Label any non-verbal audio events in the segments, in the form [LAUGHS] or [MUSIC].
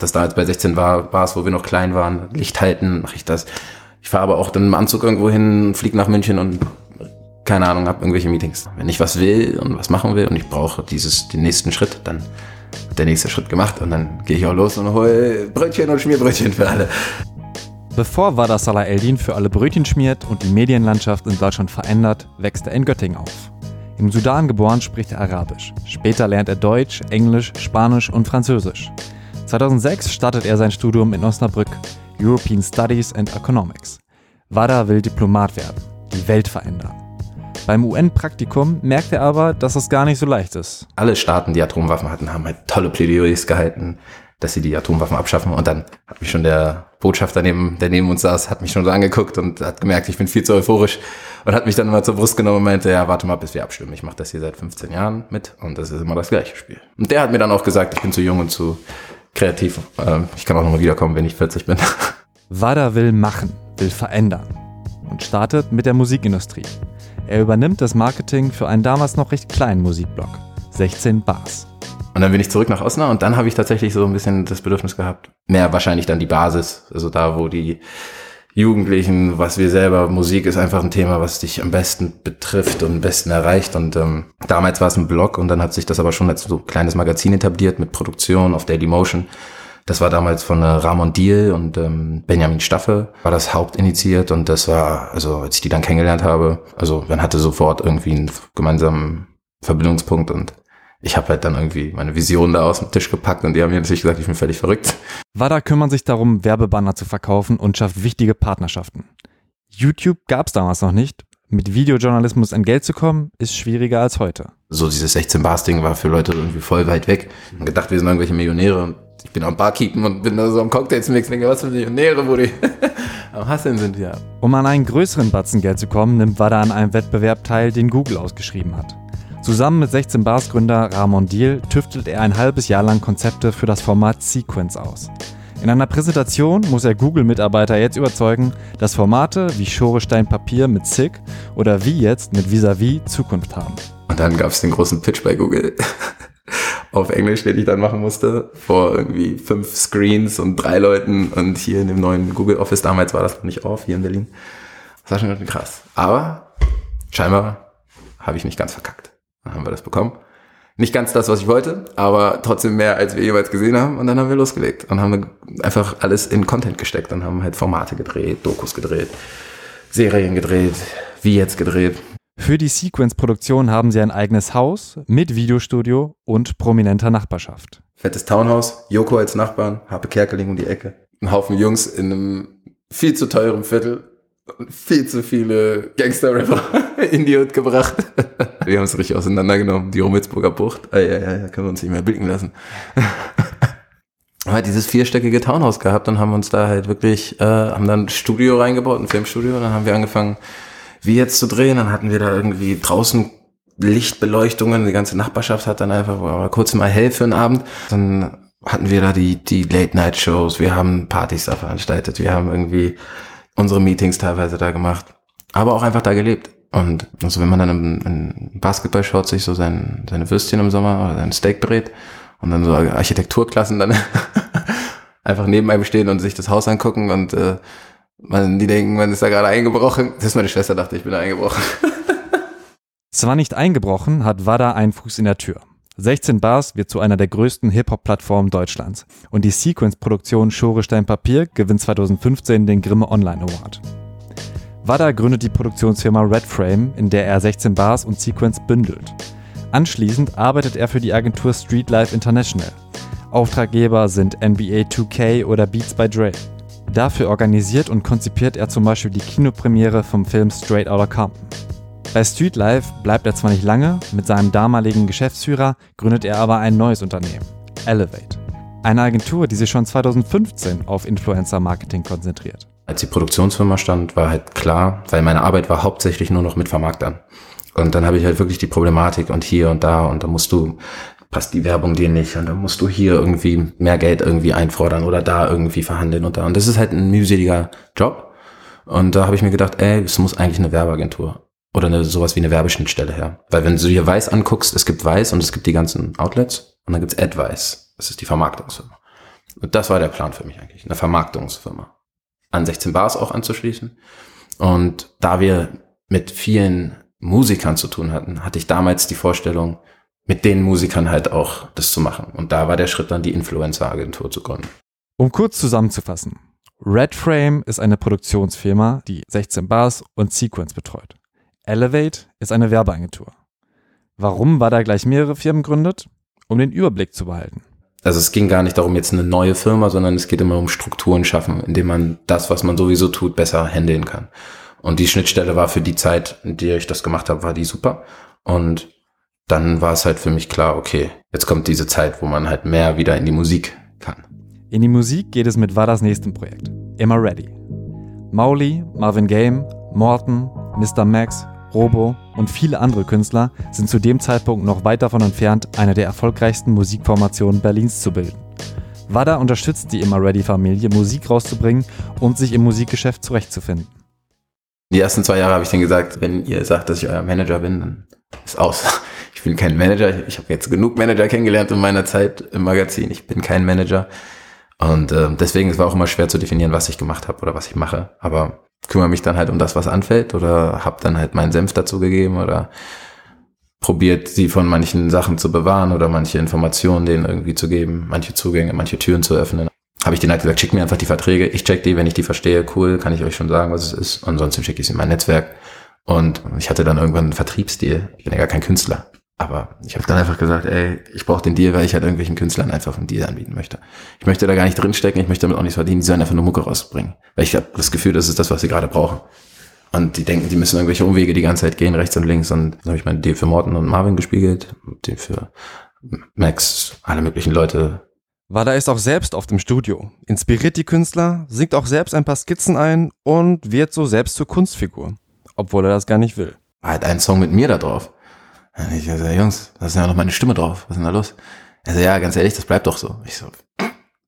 das da jetzt bei 16 war, war es, wo wir noch klein waren, Licht halten, mache ich das. Ich fahre aber auch dann im Anzug irgendwo hin, fliege nach München und keine Ahnung, habe irgendwelche Meetings. Wenn ich was will und was machen will und ich brauche dieses, den nächsten Schritt, dann wird der nächste Schritt gemacht und dann gehe ich auch los und hole Brötchen und Schmierbrötchen für alle. Bevor Wada Salah Eldin für alle Brötchen schmiert und die Medienlandschaft in Deutschland verändert, wächst er in Göttingen auf. Im Sudan geboren spricht er Arabisch. Später lernt er Deutsch, Englisch, Spanisch und Französisch. 2006 startet er sein Studium in Osnabrück, European Studies and Economics. Wada will Diplomat werden, die Welt verändern. Beim UN-Praktikum merkt er aber, dass es gar nicht so leicht ist. Alle Staaten, die Atomwaffen hatten, haben halt tolle Plädoyers gehalten, dass sie die Atomwaffen abschaffen. Und dann hat mich schon der Botschafter, neben, der neben uns saß, hat mich schon so angeguckt und hat gemerkt, ich bin viel zu euphorisch und hat mich dann immer zur Brust genommen und meinte, ja, warte mal, bis wir abstimmen. Ich mache das hier seit 15 Jahren mit und das ist immer das gleiche Spiel. Und der hat mir dann auch gesagt, ich bin zu jung und zu kreativ. Ähm, ich kann auch nochmal wiederkommen, wenn ich 40 bin. [LAUGHS] Wada will machen, will verändern und startet mit der Musikindustrie. Er übernimmt das Marketing für einen damals noch recht kleinen Musikblog, 16 Bars. Und dann bin ich zurück nach Osnabrück und dann habe ich tatsächlich so ein bisschen das Bedürfnis gehabt, mehr wahrscheinlich dann die Basis, also da, wo die Jugendlichen, was wir selber, Musik ist einfach ein Thema, was dich am besten betrifft und am besten erreicht. Und ähm, damals war es ein Blog und dann hat sich das aber schon als so kleines Magazin etabliert mit Produktion auf Daily Motion. Das war damals von äh, Ramon Diel und ähm, Benjamin Staffe war das hauptinitiiert und das war, also als ich die dann kennengelernt habe, also man hatte sofort irgendwie einen gemeinsamen Verbindungspunkt und ich habe halt dann irgendwie meine Vision da aus dem Tisch gepackt und die haben mir natürlich gesagt, ich bin völlig verrückt. WADA kümmert sich darum, Werbebanner zu verkaufen und schafft wichtige Partnerschaften. YouTube gab es damals noch nicht. Mit Videojournalismus an Geld zu kommen, ist schwieriger als heute. So dieses 16 Bars Ding war für Leute irgendwie voll weit weg. Und gedacht, wir sind irgendwelche Millionäre und ich bin am Barkeepen und bin da so am Cocktails mix denke, was für Millionäre, wo die [LAUGHS] am Hasseln sind, ja. Um an einen größeren Batzen Geld zu kommen, nimmt WADA an einem Wettbewerb teil, den Google ausgeschrieben hat. Zusammen mit 16 Bars Gründer Ramon Diel tüftelt er ein halbes Jahr lang Konzepte für das Format Sequence aus. In einer Präsentation muss er Google-Mitarbeiter jetzt überzeugen, dass Formate wie Schorestein Papier mit SIG oder wie jetzt mit Visavi Zukunft haben. Und dann gab es den großen Pitch bei Google [LAUGHS] auf Englisch, den ich dann machen musste, vor irgendwie fünf Screens und drei Leuten und hier in dem neuen Google Office, damals war das noch nicht auf, hier in Berlin. Das war schon krass. Aber scheinbar habe ich nicht ganz verkackt. Dann haben wir das bekommen. Nicht ganz das, was ich wollte, aber trotzdem mehr, als wir jeweils gesehen haben. Und dann haben wir losgelegt und haben einfach alles in Content gesteckt und haben halt Formate gedreht, Dokus gedreht, Serien gedreht, wie jetzt gedreht. Für die Sequence-Produktion haben sie ein eigenes Haus mit Videostudio und prominenter Nachbarschaft. Fettes Townhouse, Joko als Nachbarn, Harpe Kerkeling um die Ecke. Ein Haufen Jungs in einem viel zu teuren Viertel viel zu viele Gangster-Rapper [LAUGHS] in die Hut gebracht. Wir haben es richtig auseinandergenommen. Die Rummelsburger Bucht. Ah, ja, ja, ja, können wir uns nicht mehr blicken lassen. [LAUGHS] halt dieses vierstöckige Townhouse gehabt und haben uns da halt wirklich, äh, haben dann ein Studio reingebaut, ein Filmstudio, und dann haben wir angefangen, wie jetzt zu drehen. Dann hatten wir da irgendwie draußen Lichtbeleuchtungen, die ganze Nachbarschaft hat dann einfach war kurz mal hell für einen Abend. Dann hatten wir da die, die Late-Night-Shows, wir haben Partys da veranstaltet, wir haben irgendwie unsere Meetings teilweise da gemacht, aber auch einfach da gelebt. Und also wenn man dann im, im Basketball schaut, sich so sein, seine Würstchen im Sommer oder sein Steak brät und dann so Architekturklassen dann [LAUGHS] einfach neben einem stehen und sich das Haus angucken und äh, man, die denken, man ist da gerade eingebrochen. Das ist meine Schwester, dachte ich bin da eingebrochen. [LAUGHS] Zwar nicht eingebrochen, hat Wada einen Fuß in der Tür. 16 Bars wird zu einer der größten Hip-Hop-Plattformen Deutschlands und die Sequence-Produktion Schorestein Papier gewinnt 2015 den Grimme Online Award. Wada gründet die Produktionsfirma Red Frame, in der er 16 Bars und Sequence bündelt. Anschließend arbeitet er für die Agentur Streetlife International. Auftraggeber sind NBA 2K oder Beats by Dre. Dafür organisiert und konzipiert er zum Beispiel die Kinopremiere vom Film Straight Outta Compton. Bei Streetlife bleibt er zwar nicht lange, mit seinem damaligen Geschäftsführer gründet er aber ein neues Unternehmen, Elevate. Eine Agentur, die sich schon 2015 auf Influencer-Marketing konzentriert. Als die Produktionsfirma stand, war halt klar, weil meine Arbeit war hauptsächlich nur noch mit Vermarktern. Und dann habe ich halt wirklich die Problematik und hier und da und da musst du, passt die Werbung dir nicht und dann musst du hier irgendwie mehr Geld irgendwie einfordern oder da irgendwie verhandeln und da. Und das ist halt ein mühseliger Job. Und da habe ich mir gedacht, ey, es muss eigentlich eine Werbeagentur oder eine, sowas wie eine Werbeschnittstelle her. Weil wenn du hier Weiß anguckst, es gibt Weiß und es gibt die ganzen Outlets und dann gibt's Advice. Das ist die Vermarktungsfirma. Und das war der Plan für mich eigentlich, eine Vermarktungsfirma an 16 Bars auch anzuschließen. Und da wir mit vielen Musikern zu tun hatten, hatte ich damals die Vorstellung, mit den Musikern halt auch das zu machen. Und da war der Schritt dann, die Influencer-Agentur zu gründen. Um kurz zusammenzufassen. Red Frame ist eine Produktionsfirma, die 16 Bars und Sequence betreut. Elevate ist eine Werbeagentur. Warum war da gleich mehrere Firmen gründet? Um den Überblick zu behalten. Also es ging gar nicht darum, jetzt eine neue Firma, sondern es geht immer um Strukturen schaffen, indem man das, was man sowieso tut, besser handeln kann. Und die Schnittstelle war für die Zeit, in der ich das gemacht habe, war die super. Und dann war es halt für mich klar, okay, jetzt kommt diese Zeit, wo man halt mehr wieder in die Musik kann. In die Musik geht es mit Wadas nächstem Projekt, Immer Ready. Mauli, Marvin Game, Morton, Mr. Max, Robo und viele andere Künstler sind zu dem Zeitpunkt noch weit davon entfernt, eine der erfolgreichsten Musikformationen Berlins zu bilden. Wada unterstützt die Immer Ready Familie, Musik rauszubringen und sich im Musikgeschäft zurechtzufinden. Die ersten zwei Jahre habe ich dann gesagt, wenn ihr sagt, dass ich euer Manager bin, dann ist aus. [LAUGHS] Ich bin kein Manager. Ich habe jetzt genug Manager kennengelernt in meiner Zeit im Magazin. Ich bin kein Manager. Und äh, deswegen es war auch immer schwer zu definieren, was ich gemacht habe oder was ich mache. Aber kümmere mich dann halt um das, was anfällt oder habe dann halt meinen Senf dazu gegeben oder probiert, sie von manchen Sachen zu bewahren oder manche Informationen denen irgendwie zu geben, manche Zugänge, manche Türen zu öffnen. Habe ich denen halt gesagt, schickt mir einfach die Verträge, ich check die, wenn ich die verstehe, cool, kann ich euch schon sagen, was es ist. Ansonsten schicke ich sie in mein Netzwerk. Und ich hatte dann irgendwann einen Vertriebsdeal. Ich bin ja gar kein Künstler. Aber ich habe dann einfach gesagt, ey, ich brauche den Deal, weil ich halt irgendwelchen Künstlern einfach einen Deal anbieten möchte. Ich möchte da gar nicht drinstecken, ich möchte damit auch nichts verdienen, die sollen einfach nur Mucke rausbringen. Weil ich habe das Gefühl, das ist das, was sie gerade brauchen. Und die denken, die müssen irgendwelche Umwege die ganze Zeit gehen, rechts und links. Und dann habe ich meinen Deal für Morten und Marvin gespiegelt, den für Max, alle möglichen Leute. Wada ist auch selbst oft im Studio, inspiriert die Künstler, singt auch selbst ein paar Skizzen ein und wird so selbst zur Kunstfigur, obwohl er das gar nicht will. War halt ein Song mit mir da drauf. Und ich so, Jungs, da ist ja noch meine Stimme drauf. Was ist denn da los? Er so, ja, ganz ehrlich, das bleibt doch so. Ich so,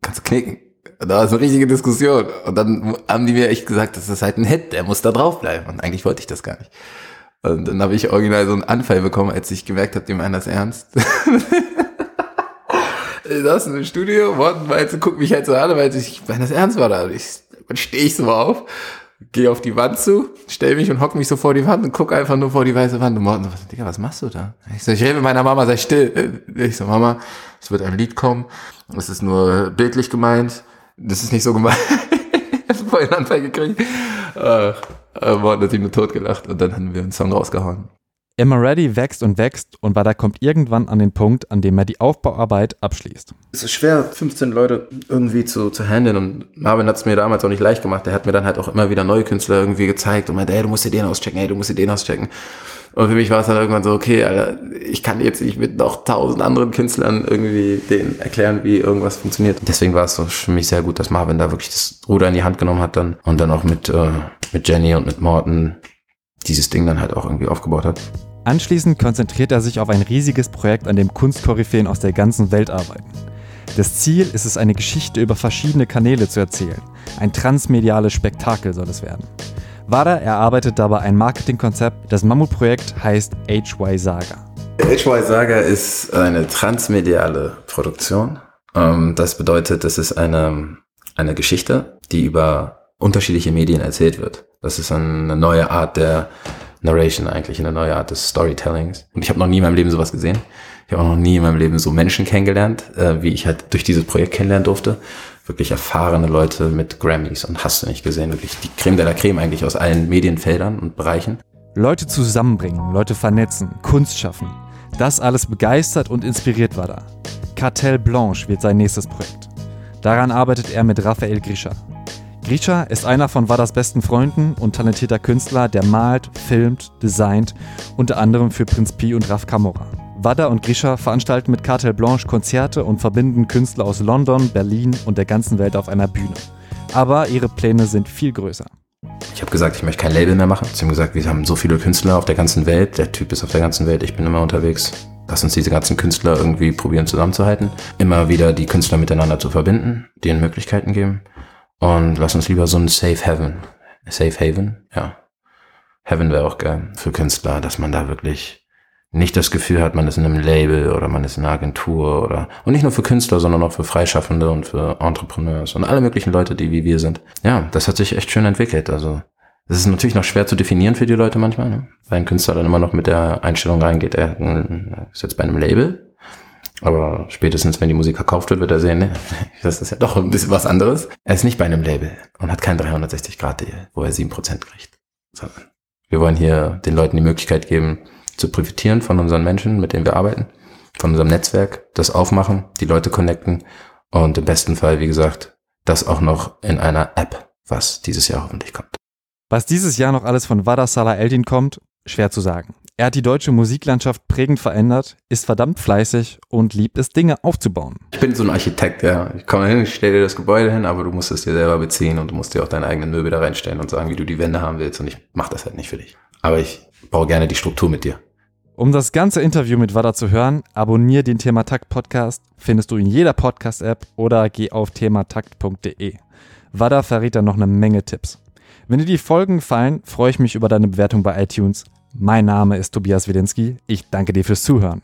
kannst du knicken. Und da war es eine richtige Diskussion. Und dann haben die mir echt gesagt, das ist halt ein Hit, der muss da drauf bleiben. Und eigentlich wollte ich das gar nicht. Und dann habe ich original so einen Anfall bekommen, als ich gemerkt habe, die meinen das ernst. [LAUGHS] ich saß in dem Studio, Morten meinte, guck mich halt so an, weil ich meine das ernst war da. Und ich, dann stehe ich so auf gehe auf die Wand zu, stell mich und hock mich so vor die Wand und guck einfach nur vor die weiße Wand. Und Morten so, Digga, was machst du da? Ich so, ich helfe meiner Mama, sei still. Ich so, Mama, es wird ein Lied kommen. Es ist nur bildlich gemeint. Das ist nicht so gemeint. [LAUGHS] ich hab vorhin Anfall gekriegt. Äh, Morten hat sich nur totgelacht und dann haben wir einen Song rausgehauen. Ready wächst und wächst und Wada kommt irgendwann an den Punkt, an dem er die Aufbauarbeit abschließt. Es ist schwer, 15 Leute irgendwie zu, zu handeln und Marvin hat es mir damals auch nicht leicht gemacht. Der hat mir dann halt auch immer wieder neue Künstler irgendwie gezeigt und meinte, ey, du musst dir den auschecken, ey, du musst dir den auschecken. Und für mich war es dann irgendwann so, okay, Alter, ich kann jetzt nicht mit noch tausend anderen Künstlern irgendwie denen erklären, wie irgendwas funktioniert. Deswegen war es so für mich sehr gut, dass Marvin da wirklich das Ruder in die Hand genommen hat dann und dann auch mit, äh, mit Jenny und mit Morten dieses Ding dann halt auch irgendwie aufgebaut hat. Anschließend konzentriert er sich auf ein riesiges Projekt, an dem Kunstkoryphäen aus der ganzen Welt arbeiten. Das Ziel ist es, eine Geschichte über verschiedene Kanäle zu erzählen. Ein transmediales Spektakel soll es werden. Wada erarbeitet dabei ein Marketingkonzept. Das Mammutprojekt heißt HY Saga. HY Saga ist eine transmediale Produktion. Ähm, das bedeutet, es ist eine, eine Geschichte, die über unterschiedliche Medien erzählt wird. Das ist eine neue Art der Narration eigentlich, eine neue Art des Storytellings. Und ich habe noch nie in meinem Leben sowas gesehen. Ich habe auch noch nie in meinem Leben so Menschen kennengelernt, äh, wie ich halt durch dieses Projekt kennenlernen durfte. Wirklich erfahrene Leute mit Grammys und hast du nicht gesehen. Wirklich die Creme de la Creme eigentlich aus allen Medienfeldern und Bereichen. Leute zusammenbringen, Leute vernetzen, Kunst schaffen. Das alles begeistert und inspiriert war da. Cartel Blanche wird sein nächstes Projekt. Daran arbeitet er mit Raphael Grisha, Grisha ist einer von Wadas besten Freunden und talentierter Künstler, der malt, filmt, designt, unter anderem für Prinz Pi und Raf Kamora. Wada und Grisha veranstalten mit Cartel Blanche Konzerte und verbinden Künstler aus London, Berlin und der ganzen Welt auf einer Bühne. Aber ihre Pläne sind viel größer. Ich habe gesagt, ich möchte kein Label mehr machen. Sie haben gesagt, wir haben so viele Künstler auf der ganzen Welt. Der Typ ist auf der ganzen Welt, ich bin immer unterwegs. Lass uns diese ganzen Künstler irgendwie probieren zusammenzuhalten. Immer wieder die Künstler miteinander zu verbinden, denen Möglichkeiten geben. Und lass uns lieber so ein Safe Haven. Safe Haven, ja. Heaven wäre auch geil für Künstler, dass man da wirklich nicht das Gefühl hat, man ist in einem Label oder man ist in einer Agentur oder und nicht nur für Künstler, sondern auch für Freischaffende und für Entrepreneurs und alle möglichen Leute, die wie wir sind. Ja, das hat sich echt schön entwickelt. Also das ist natürlich noch schwer zu definieren für die Leute manchmal, ne? weil ein Künstler dann immer noch mit der Einstellung reingeht, er ist jetzt bei einem Label. Aber spätestens, wenn die Musik verkauft wird, wird er sehen, ne, [LAUGHS] das ist ja doch ein bisschen was anderes. Er ist nicht bei einem Label und hat kein 360-Grad-Deal, wo er 7% kriegt. Sondern wir wollen hier den Leuten die Möglichkeit geben, zu profitieren von unseren Menschen, mit denen wir arbeiten, von unserem Netzwerk, das aufmachen, die Leute connecten und im besten Fall, wie gesagt, das auch noch in einer App, was dieses Jahr hoffentlich kommt. Was dieses Jahr noch alles von Wada Salah Eldin kommt, schwer zu sagen. Er hat die deutsche Musiklandschaft prägend verändert, ist verdammt fleißig und liebt es, Dinge aufzubauen. Ich bin so ein Architekt, ja. Ich komme hin, ich stelle dir das Gebäude hin, aber du musst es dir selber beziehen und du musst dir auch deine eigenen Möbel da reinstellen und sagen, wie du die Wände haben willst und ich mache das halt nicht für dich. Aber ich baue gerne die Struktur mit dir. Um das ganze Interview mit Wada zu hören, abonniere den Thematakt Podcast, findest du in jeder Podcast-App oder geh auf thematakt.de. Wada verrät dann noch eine Menge Tipps. Wenn dir die Folgen gefallen, freue ich mich über deine Bewertung bei iTunes. Mein Name ist Tobias Wedinski. Ich danke dir fürs Zuhören.